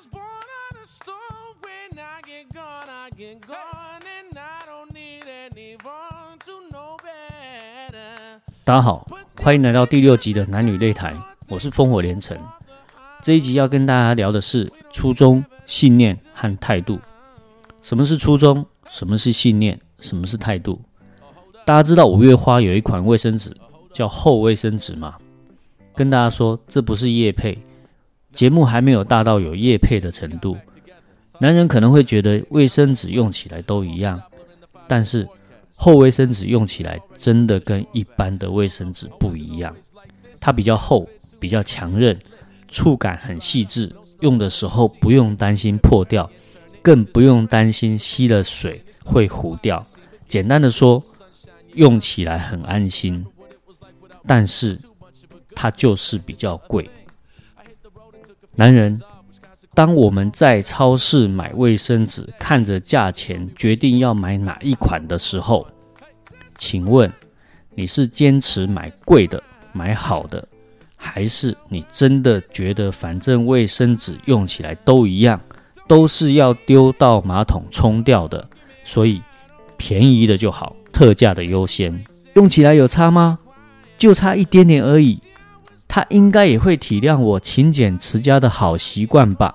was born on a stone. When I get gone, I get gone. And I don't need anyone to know better. 大家好，欢迎来到第六集的男女擂台，我是烽火连城。这一集要跟大家聊的是初衷、信念和态度。什么是初衷？什么是信念？什么是态度？大家知道五月花有一款卫生纸叫厚卫生纸吗？跟大家说，这不是叶配，节目还没有大到有叶配的程度。男人可能会觉得卫生纸用起来都一样，但是厚卫生纸用起来真的跟一般的卫生纸不一样。它比较厚，比较强韧，触感很细致，用的时候不用担心破掉，更不用担心吸了水会糊掉。简单的说，用起来很安心，但是它就是比较贵。男人，当我们在超市买卫生纸，看着价钱决定要买哪一款的时候，请问你是坚持买贵的、买好的，还是你真的觉得反正卫生纸用起来都一样，都是要丢到马桶冲掉的，所以便宜的就好，特价的优先？用起来有差吗？就差一点点而已。他应该也会体谅我勤俭持家的好习惯吧？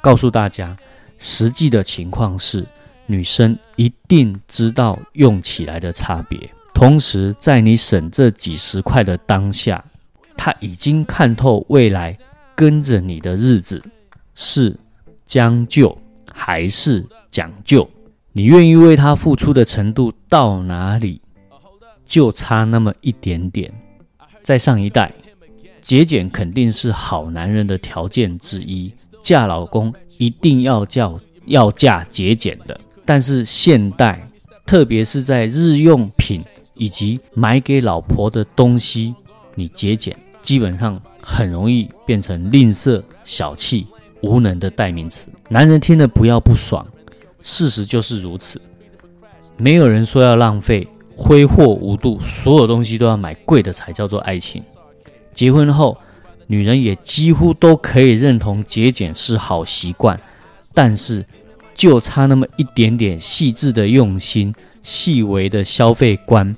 告诉大家，实际的情况是，女生一定知道用起来的差别。同时，在你省这几十块的当下，她已经看透未来跟着你的日子是将就还是讲究。你愿意为她付出的程度到哪里，就差那么一点点。在上一代。节俭肯定是好男人的条件之一，嫁老公一定要叫要嫁节俭的。但是现代，特别是在日用品以及买给老婆的东西，你节俭基本上很容易变成吝啬、小气、无能的代名词。男人听了不要不爽，事实就是如此。没有人说要浪费、挥霍无度，所有东西都要买贵的才叫做爱情。结婚后，女人也几乎都可以认同节俭是好习惯，但是就差那么一点点细致的用心、细微的消费观，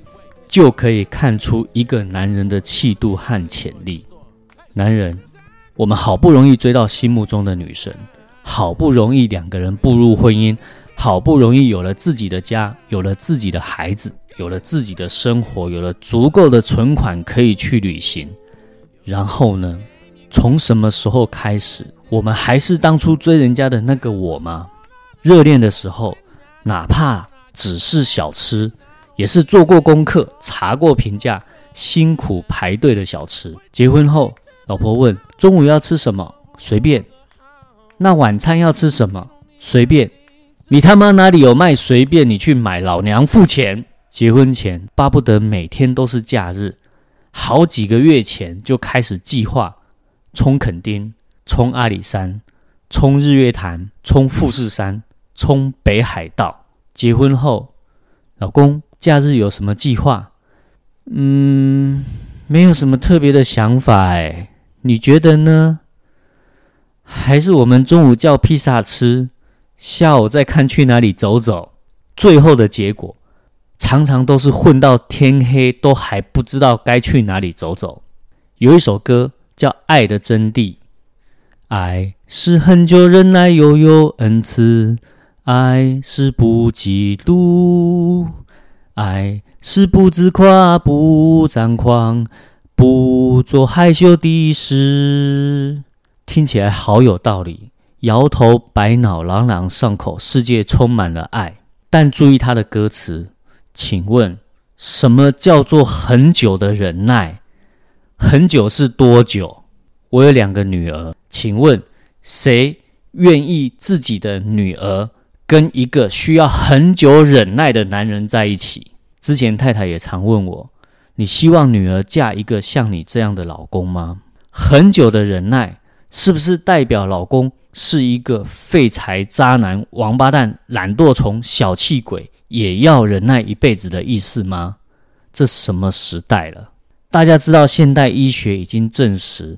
就可以看出一个男人的气度和潜力。男人，我们好不容易追到心目中的女神，好不容易两个人步入婚姻，好不容易有了自己的家，有了自己的孩子，有了自己的生活，有了足够的存款可以去旅行。然后呢？从什么时候开始，我们还是当初追人家的那个我吗？热恋的时候，哪怕只是小吃，也是做过功课、查过评价、辛苦排队的小吃。结婚后，老婆问中午要吃什么，随便。那晚餐要吃什么，随便。你他妈哪里有卖随便？你去买，老娘付钱。结婚前巴不得每天都是假日。好几个月前就开始计划冲垦丁、冲阿里山、冲日月潭、冲富士山、冲北海道。结婚后，老公假日有什么计划？嗯，没有什么特别的想法哎，你觉得呢？还是我们中午叫披萨吃，下午再看去哪里走走。最后的结果。常常都是混到天黑，都还不知道该去哪里走走。有一首歌叫《爱的真谛》，爱是很久忍耐又有恩赐，爱是不嫉妒，爱是不自夸不张狂，不做害羞的事。听起来好有道理，摇头摆脑，朗朗上口，世界充满了爱。但注意它的歌词。请问，什么叫做很久的忍耐？很久是多久？我有两个女儿，请问谁愿意自己的女儿跟一个需要很久忍耐的男人在一起？之前太太也常问我：你希望女儿嫁一个像你这样的老公吗？很久的忍耐，是不是代表老公是一个废柴、渣男、王八蛋、懒惰虫、小气鬼？也要忍耐一辈子的意思吗？这什么时代了？大家知道，现代医学已经证实，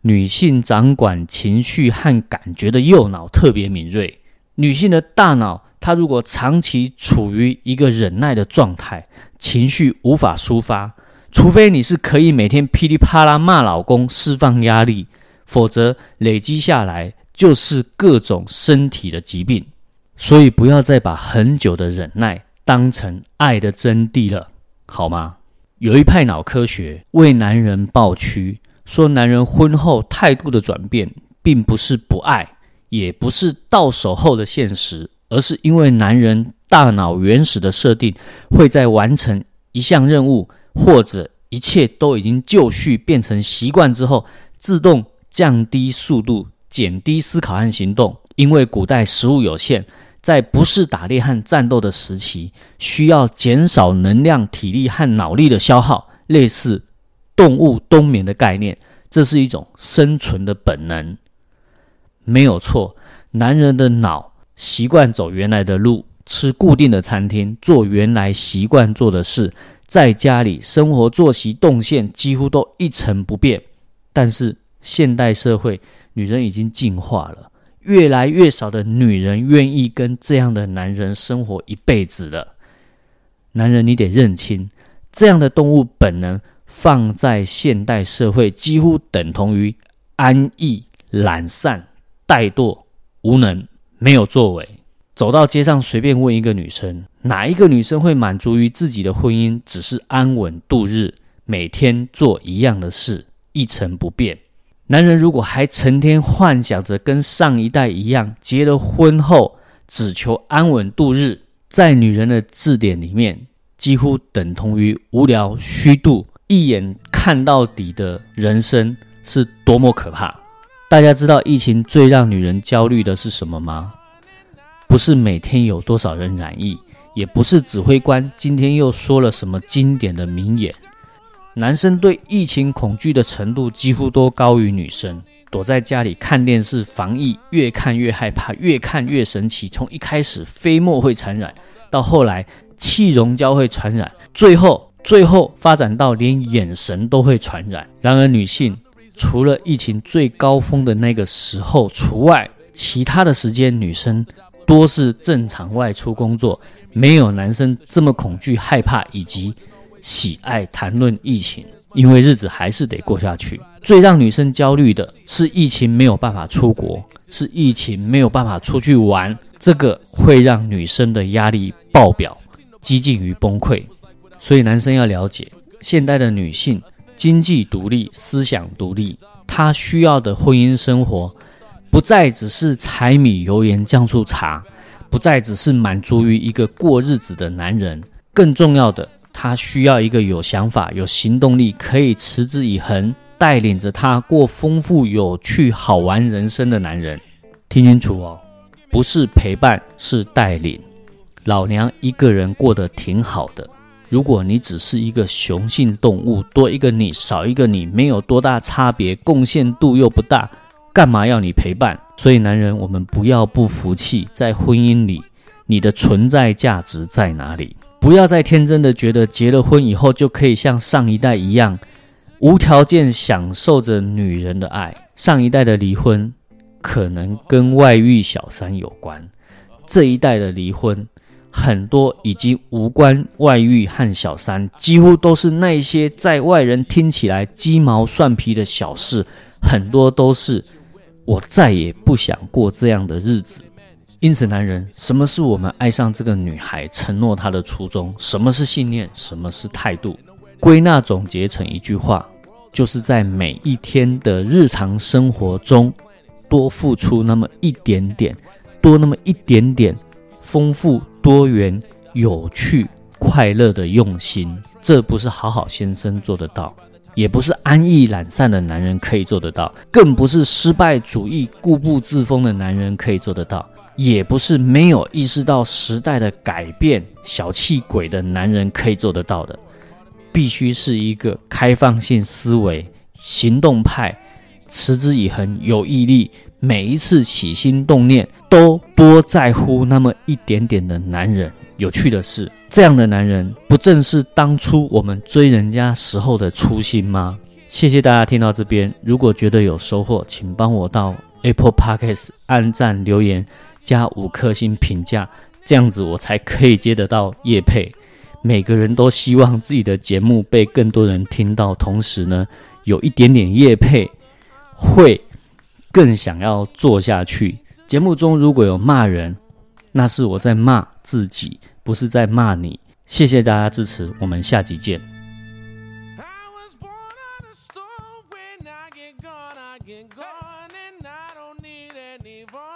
女性掌管情绪和感觉的右脑特别敏锐。女性的大脑，她如果长期处于一个忍耐的状态，情绪无法抒发，除非你是可以每天噼里啪啦骂老公释放压力，否则累积下来就是各种身体的疾病。所以不要再把很久的忍耐当成爱的真谛了，好吗？有一派脑科学为男人抱屈。说男人婚后态度的转变，并不是不爱，也不是到手后的现实，而是因为男人大脑原始的设定，会在完成一项任务或者一切都已经就绪变成习惯之后，自动降低速度，减低思考和行动。因为古代食物有限，在不是打猎和战斗的时期，需要减少能量、体力和脑力的消耗，类似。动物冬眠的概念，这是一种生存的本能，没有错。男人的脑习惯走原来的路，吃固定的餐厅，做原来习惯做的事，在家里生活作息动线几乎都一成不变。但是现代社会，女人已经进化了，越来越少的女人愿意跟这样的男人生活一辈子了。男人，你得认清这样的动物本能。放在现代社会，几乎等同于安逸、懒散、怠惰、无能、没有作为。走到街上，随便问一个女生，哪一个女生会满足于自己的婚姻只是安稳度日，每天做一样的事，一成不变？男人如果还成天幻想着跟上一代一样，结了婚后只求安稳度日，在女人的字典里面，几乎等同于无聊、虚度。一眼看到底的人生是多么可怕！大家知道疫情最让女人焦虑的是什么吗？不是每天有多少人染疫，也不是指挥官今天又说了什么经典的名言。男生对疫情恐惧的程度几乎都高于女生。躲在家里看电视防疫，越看越害怕，越看越神奇。从一开始飞沫会传染，到后来气溶胶会传染，最后。最后发展到连眼神都会传染。然而，女性除了疫情最高峰的那个时候除外，其他的时间女生多是正常外出工作，没有男生这么恐惧、害怕以及喜爱谈论疫情，因为日子还是得过下去。最让女生焦虑的是疫情没有办法出国，是疫情没有办法出去玩，这个会让女生的压力爆表，几近于崩溃。所以，男生要了解，现代的女性经济独立、思想独立，她需要的婚姻生活，不再只是柴米油盐酱醋茶，不再只是满足于一个过日子的男人。更重要的，他需要一个有想法、有行动力，可以持之以恒，带领着他过丰富、有趣、好玩人生的男人。听清楚哦，不是陪伴，是带领。老娘一个人过得挺好的。如果你只是一个雄性动物，多一个你少一个你，没有多大差别，贡献度又不大，干嘛要你陪伴？所以，男人，我们不要不服气，在婚姻里，你的存在价值在哪里？不要再天真的觉得结了婚以后就可以像上一代一样，无条件享受着女人的爱。上一代的离婚可能跟外遇小三有关，这一代的离婚。很多已经无关外遇和小三，几乎都是那些在外人听起来鸡毛蒜皮的小事。很多都是我再也不想过这样的日子。因此，男人，什么是我们爱上这个女孩、承诺她的初衷？什么是信念？什么是态度？归纳总结成一句话，就是在每一天的日常生活中，多付出那么一点点，多那么一点点，丰富。多元、有趣、快乐的用心，这不是好好先生做得到，也不是安逸懒散的男人可以做得到，更不是失败主义、固步自封的男人可以做得到，也不是没有意识到时代的改变、小气鬼的男人可以做得到的。必须是一个开放性思维、行动派、持之以恒、有毅力。每一次起心动念，都多在乎那么一点点的男人。有趣的是，这样的男人，不正是当初我们追人家时候的初心吗？谢谢大家听到这边，如果觉得有收获，请帮我到 Apple Podcast 按赞、留言、加五颗星评价，这样子我才可以接得到叶配。每个人都希望自己的节目被更多人听到，同时呢，有一点点叶配，会更想要做下去。节目中如果有骂人，那是我在骂自己，不是在骂你。谢谢大家支持，我们下集见。